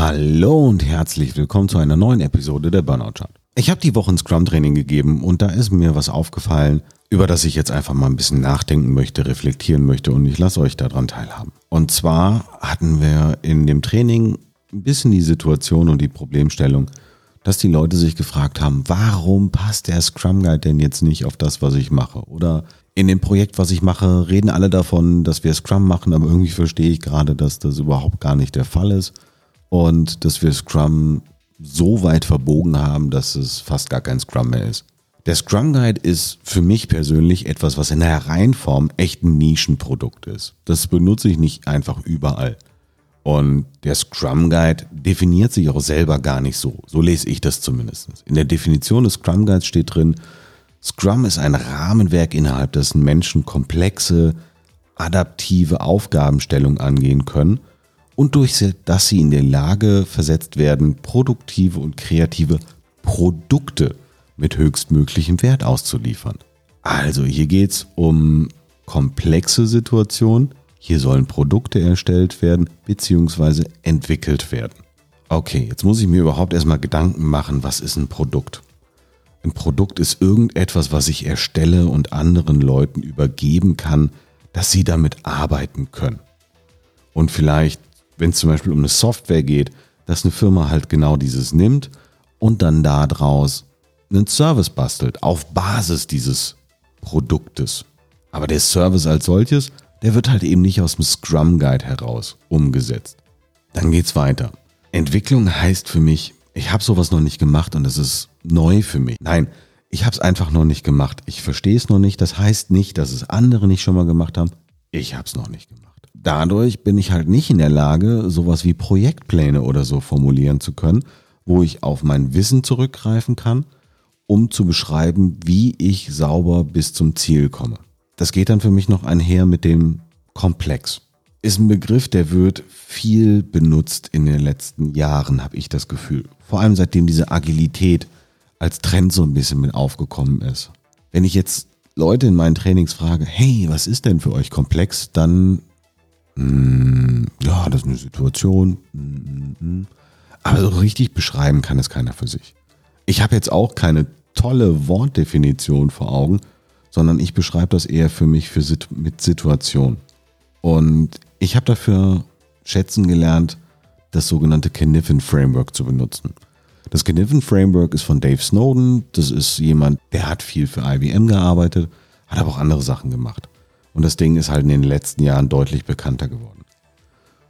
Hallo und herzlich willkommen zu einer neuen Episode der Burnout Chart. Ich habe die Woche ein Scrum-Training gegeben und da ist mir was aufgefallen, über das ich jetzt einfach mal ein bisschen nachdenken möchte, reflektieren möchte und ich lasse euch daran teilhaben. Und zwar hatten wir in dem Training ein bisschen die Situation und die Problemstellung, dass die Leute sich gefragt haben, warum passt der Scrum Guide denn jetzt nicht auf das, was ich mache? Oder in dem Projekt, was ich mache, reden alle davon, dass wir Scrum machen, aber irgendwie verstehe ich gerade, dass das überhaupt gar nicht der Fall ist und dass wir Scrum so weit verbogen haben, dass es fast gar kein Scrum mehr ist. Der Scrum Guide ist für mich persönlich etwas, was in der Reihenform echt ein Nischenprodukt ist. Das benutze ich nicht einfach überall. Und der Scrum Guide definiert sich auch selber gar nicht so. So lese ich das zumindest. In der Definition des Scrum Guides steht drin, Scrum ist ein Rahmenwerk, innerhalb dessen Menschen komplexe, adaptive Aufgabenstellungen angehen können und durch das sie in der Lage versetzt werden, produktive und kreative Produkte mit höchstmöglichem Wert auszuliefern. Also hier geht es um komplexe Situationen. Hier sollen Produkte erstellt werden bzw. entwickelt werden. Okay, jetzt muss ich mir überhaupt erstmal Gedanken machen, was ist ein Produkt? Ein Produkt ist irgendetwas, was ich erstelle und anderen Leuten übergeben kann, dass sie damit arbeiten können. Und vielleicht, wenn es zum Beispiel um eine Software geht, dass eine Firma halt genau dieses nimmt und dann daraus einen Service bastelt auf Basis dieses Produktes. Aber der Service als solches, der wird halt eben nicht aus dem Scrum Guide heraus umgesetzt. Dann geht's weiter. Entwicklung heißt für mich, ich habe sowas noch nicht gemacht und es ist neu für mich. Nein, ich habe es einfach noch nicht gemacht. Ich verstehe es noch nicht. Das heißt nicht, dass es andere nicht schon mal gemacht haben. Ich habe es noch nicht gemacht. Dadurch bin ich halt nicht in der Lage, sowas wie Projektpläne oder so formulieren zu können, wo ich auf mein Wissen zurückgreifen kann, um zu beschreiben, wie ich sauber bis zum Ziel komme. Das geht dann für mich noch einher mit dem Komplex ist ein Begriff, der wird viel benutzt in den letzten Jahren, habe ich das Gefühl. Vor allem seitdem diese Agilität als Trend so ein bisschen mit aufgekommen ist. Wenn ich jetzt Leute in meinen Trainings frage, hey, was ist denn für euch komplex, dann, ja, das ist eine Situation. Mh, mh, hm, aber so richtig beschreiben kann es keiner für sich. Ich habe jetzt auch keine tolle Wortdefinition vor Augen, sondern ich beschreibe das eher für mich für, mit Situation. Und ich habe dafür schätzen gelernt, das sogenannte Caniffin Framework zu benutzen. Das Caniffin Framework ist von Dave Snowden. Das ist jemand, der hat viel für IBM gearbeitet, hat aber auch andere Sachen gemacht. Und das Ding ist halt in den letzten Jahren deutlich bekannter geworden.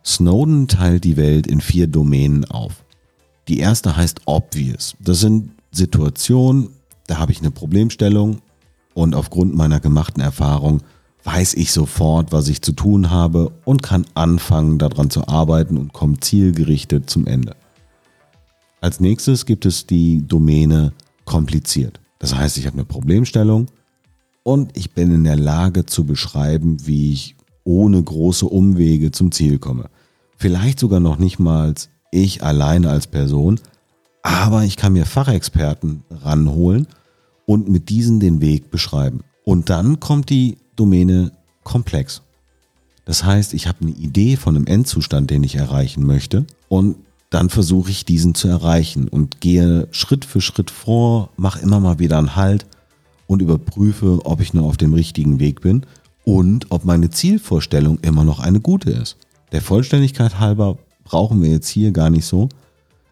Snowden teilt die Welt in vier Domänen auf. Die erste heißt Obvious. Das sind Situationen, da habe ich eine Problemstellung und aufgrund meiner gemachten Erfahrung weiß ich sofort, was ich zu tun habe und kann anfangen, daran zu arbeiten und komme zielgerichtet zum Ende. Als nächstes gibt es die Domäne kompliziert. Das heißt, ich habe eine Problemstellung und ich bin in der Lage zu beschreiben, wie ich ohne große Umwege zum Ziel komme. Vielleicht sogar noch nicht mal ich alleine als Person, aber ich kann mir Fachexperten ranholen und mit diesen den Weg beschreiben. Und dann kommt die Domäne komplex. Das heißt, ich habe eine Idee von einem Endzustand, den ich erreichen möchte und dann versuche ich diesen zu erreichen und gehe Schritt für Schritt vor, mache immer mal wieder einen Halt und überprüfe, ob ich nur auf dem richtigen Weg bin und ob meine Zielvorstellung immer noch eine gute ist. Der Vollständigkeit halber brauchen wir jetzt hier gar nicht so.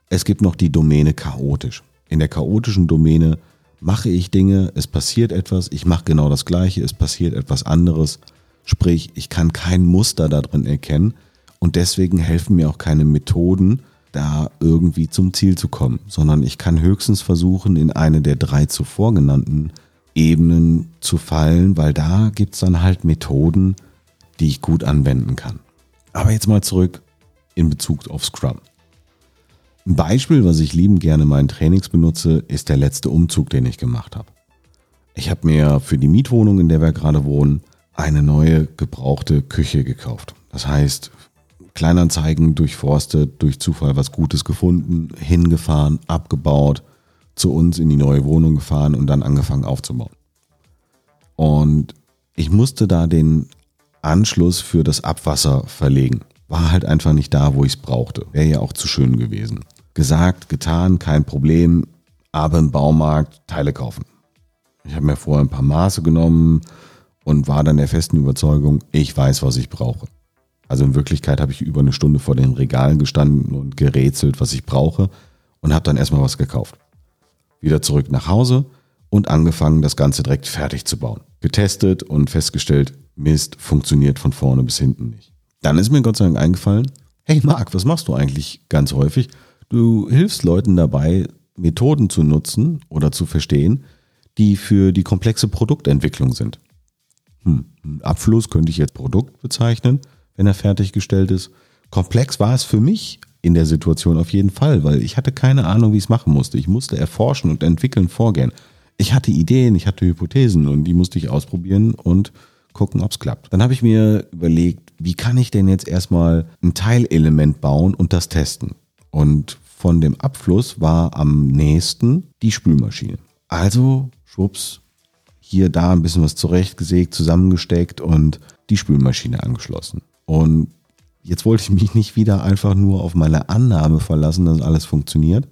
Es gibt noch die Domäne chaotisch. In der chaotischen Domäne mache ich Dinge, es passiert etwas, ich mache genau das Gleiche, es passiert etwas anderes. Sprich, ich kann kein Muster da drin erkennen und deswegen helfen mir auch keine Methoden, da irgendwie zum Ziel zu kommen, sondern ich kann höchstens versuchen, in eine der drei zuvor genannten Ebenen zu fallen, weil da gibt es dann halt Methoden, die ich gut anwenden kann. Aber jetzt mal zurück in Bezug auf Scrum. Ein Beispiel, was ich liebend gerne in meinen Trainings benutze, ist der letzte Umzug, den ich gemacht habe. Ich habe mir für die Mietwohnung, in der wir gerade wohnen, eine neue gebrauchte Küche gekauft. Das heißt, Kleinanzeigen durchforstet, durch Zufall was Gutes gefunden, hingefahren, abgebaut, zu uns in die neue Wohnung gefahren und dann angefangen aufzubauen. Und ich musste da den Anschluss für das Abwasser verlegen. war halt einfach nicht da, wo ich es brauchte. Wäre ja auch zu schön gewesen. Gesagt, getan, kein Problem, aber im Baumarkt Teile kaufen. Ich habe mir vorher ein paar Maße genommen und war dann der festen Überzeugung, ich weiß, was ich brauche. Also in Wirklichkeit habe ich über eine Stunde vor den Regalen gestanden und gerätselt, was ich brauche und habe dann erstmal was gekauft. Wieder zurück nach Hause und angefangen, das Ganze direkt fertig zu bauen. Getestet und festgestellt, Mist, funktioniert von vorne bis hinten nicht. Dann ist mir Gott sei Dank eingefallen, hey Marc, was machst du eigentlich ganz häufig? Du hilfst Leuten dabei, Methoden zu nutzen oder zu verstehen, die für die komplexe Produktentwicklung sind. Hm, Abfluss könnte ich jetzt Produkt bezeichnen, wenn er fertiggestellt ist. Komplex war es für mich in der Situation auf jeden Fall, weil ich hatte keine Ahnung, wie ich es machen musste. Ich musste erforschen und entwickeln, vorgehen. Ich hatte Ideen, ich hatte Hypothesen und die musste ich ausprobieren und gucken, ob es klappt. Dann habe ich mir überlegt, wie kann ich denn jetzt erstmal ein Teilelement bauen und das testen? Und von dem Abfluss war am nächsten die Spülmaschine. Also, schwupps, hier, da ein bisschen was zurechtgesägt, zusammengesteckt und die Spülmaschine angeschlossen. Und jetzt wollte ich mich nicht wieder einfach nur auf meine Annahme verlassen, dass alles funktioniert.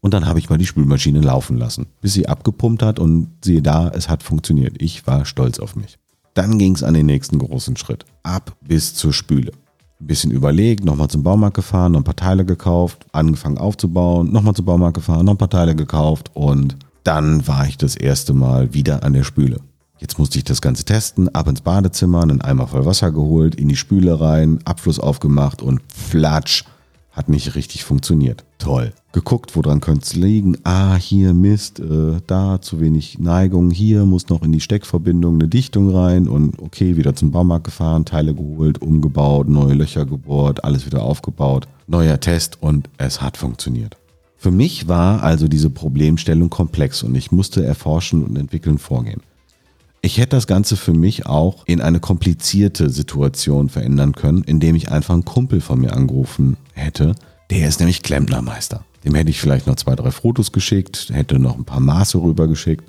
Und dann habe ich mal die Spülmaschine laufen lassen, bis sie abgepumpt hat und siehe da, es hat funktioniert. Ich war stolz auf mich. Dann ging es an den nächsten großen Schritt. Ab bis zur Spüle. Ein bisschen überlegt, nochmal zum Baumarkt gefahren, noch ein paar Teile gekauft, angefangen aufzubauen, nochmal zum Baumarkt gefahren, noch ein paar Teile gekauft und dann war ich das erste Mal wieder an der Spüle. Jetzt musste ich das Ganze testen, ab ins Badezimmer, einen Eimer voll Wasser geholt, in die Spüle rein, Abfluss aufgemacht und flatsch, hat nicht richtig funktioniert. Toll. Geguckt, woran könnte es liegen? Ah, hier Mist, äh, da zu wenig Neigung, hier muss noch in die Steckverbindung eine Dichtung rein und okay, wieder zum Baumarkt gefahren, Teile geholt, umgebaut, neue Löcher gebohrt, alles wieder aufgebaut, neuer Test und es hat funktioniert. Für mich war also diese Problemstellung komplex und ich musste erforschen und entwickeln vorgehen. Ich hätte das Ganze für mich auch in eine komplizierte Situation verändern können, indem ich einfach einen Kumpel von mir angerufen hätte. Der ist nämlich Klempnermeister. Dem hätte ich vielleicht noch zwei, drei Fotos geschickt, hätte noch ein paar Maße rübergeschickt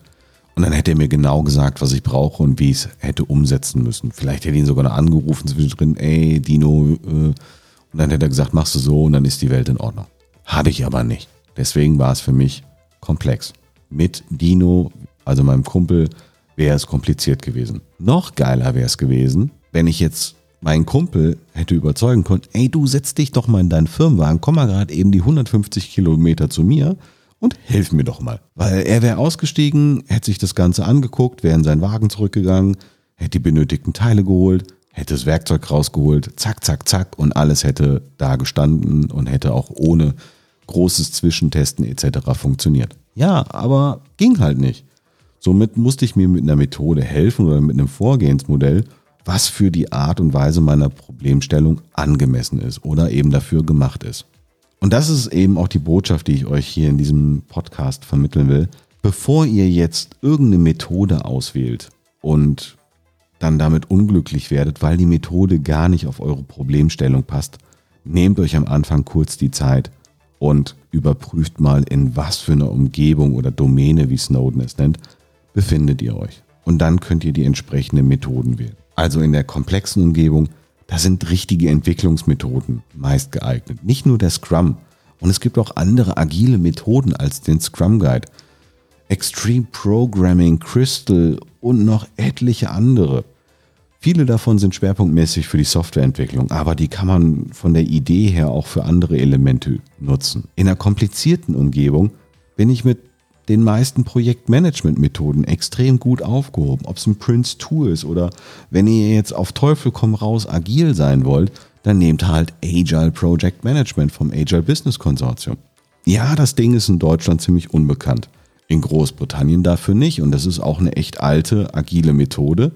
und dann hätte er mir genau gesagt, was ich brauche und wie ich es hätte umsetzen müssen. Vielleicht hätte ich ihn sogar noch angerufen zwischendrin, ey Dino, äh, und dann hätte er gesagt, machst du so und dann ist die Welt in Ordnung. Habe ich aber nicht. Deswegen war es für mich komplex. Mit Dino, also meinem Kumpel, wäre es kompliziert gewesen. Noch geiler wäre es gewesen, wenn ich jetzt meinen Kumpel hätte überzeugen können, ey, du setz dich doch mal in deinen Firmenwagen, komm mal gerade eben die 150 Kilometer zu mir und hilf mir doch mal. Weil er wäre ausgestiegen, hätte sich das Ganze angeguckt, wäre in seinen Wagen zurückgegangen, hätte die benötigten Teile geholt, hätte das Werkzeug rausgeholt, zack, zack, zack und alles hätte da gestanden und hätte auch ohne großes Zwischentesten etc. funktioniert. Ja, aber ging halt nicht. Somit musste ich mir mit einer Methode helfen oder mit einem Vorgehensmodell, was für die Art und Weise meiner Problemstellung angemessen ist oder eben dafür gemacht ist. Und das ist eben auch die Botschaft, die ich euch hier in diesem Podcast vermitteln will. Bevor ihr jetzt irgendeine Methode auswählt und dann damit unglücklich werdet, weil die Methode gar nicht auf eure Problemstellung passt, nehmt euch am Anfang kurz die Zeit und überprüft mal, in was für einer Umgebung oder Domäne, wie Snowden es nennt, befindet ihr euch. Und dann könnt ihr die entsprechenden Methoden wählen. Also in der komplexen Umgebung, da sind richtige Entwicklungsmethoden meist geeignet. Nicht nur der Scrum. Und es gibt auch andere agile Methoden als den Scrum Guide. Extreme Programming, Crystal und noch etliche andere. Viele davon sind schwerpunktmäßig für die Softwareentwicklung, aber die kann man von der Idee her auch für andere Elemente nutzen. In einer komplizierten Umgebung bin ich mit den meisten Projektmanagement-Methoden extrem gut aufgehoben. Ob es ein Prince 2 ist oder wenn ihr jetzt auf Teufel komm raus agil sein wollt, dann nehmt halt Agile Project Management vom Agile Business Consortium. Ja, das Ding ist in Deutschland ziemlich unbekannt. In Großbritannien dafür nicht und das ist auch eine echt alte agile Methode.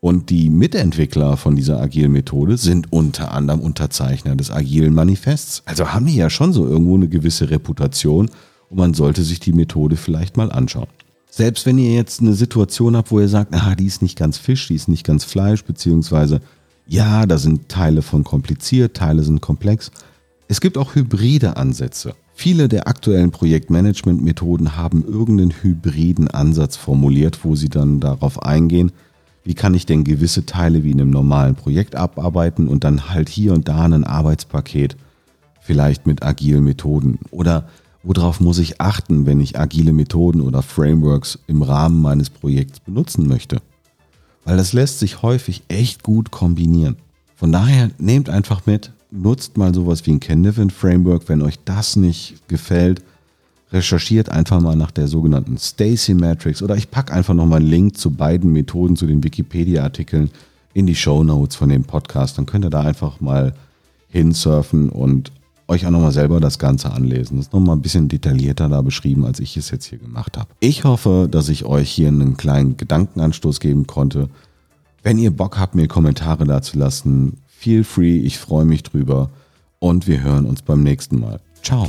Und die Mitentwickler von dieser agilen Methode sind unter anderem Unterzeichner des agilen Manifests. Also haben die ja schon so irgendwo eine gewisse Reputation und man sollte sich die Methode vielleicht mal anschauen. Selbst wenn ihr jetzt eine Situation habt, wo ihr sagt, ah, die ist nicht ganz Fisch, die ist nicht ganz Fleisch, beziehungsweise ja, da sind Teile von kompliziert, Teile sind komplex. Es gibt auch hybride Ansätze. Viele der aktuellen Projektmanagement-Methoden haben irgendeinen hybriden Ansatz formuliert, wo sie dann darauf eingehen, wie kann ich denn gewisse Teile wie in einem normalen Projekt abarbeiten und dann halt hier und da ein Arbeitspaket, vielleicht mit agilen Methoden oder worauf muss ich achten, wenn ich agile Methoden oder Frameworks im Rahmen meines Projekts benutzen möchte. Weil das lässt sich häufig echt gut kombinieren. Von daher nehmt einfach mit, nutzt mal sowas wie ein Candiven Framework, wenn euch das nicht gefällt, recherchiert einfach mal nach der sogenannten Stacy Matrix oder ich packe einfach nochmal einen Link zu beiden Methoden, zu den Wikipedia-Artikeln in die Show Notes von dem Podcast. Dann könnt ihr da einfach mal hinsurfen und euch auch nochmal selber das Ganze anlesen. Das ist nochmal ein bisschen detaillierter da beschrieben, als ich es jetzt hier gemacht habe. Ich hoffe, dass ich euch hier einen kleinen Gedankenanstoß geben konnte. Wenn ihr Bock habt, mir Kommentare dazu lassen, feel free, ich freue mich drüber und wir hören uns beim nächsten Mal. Ciao.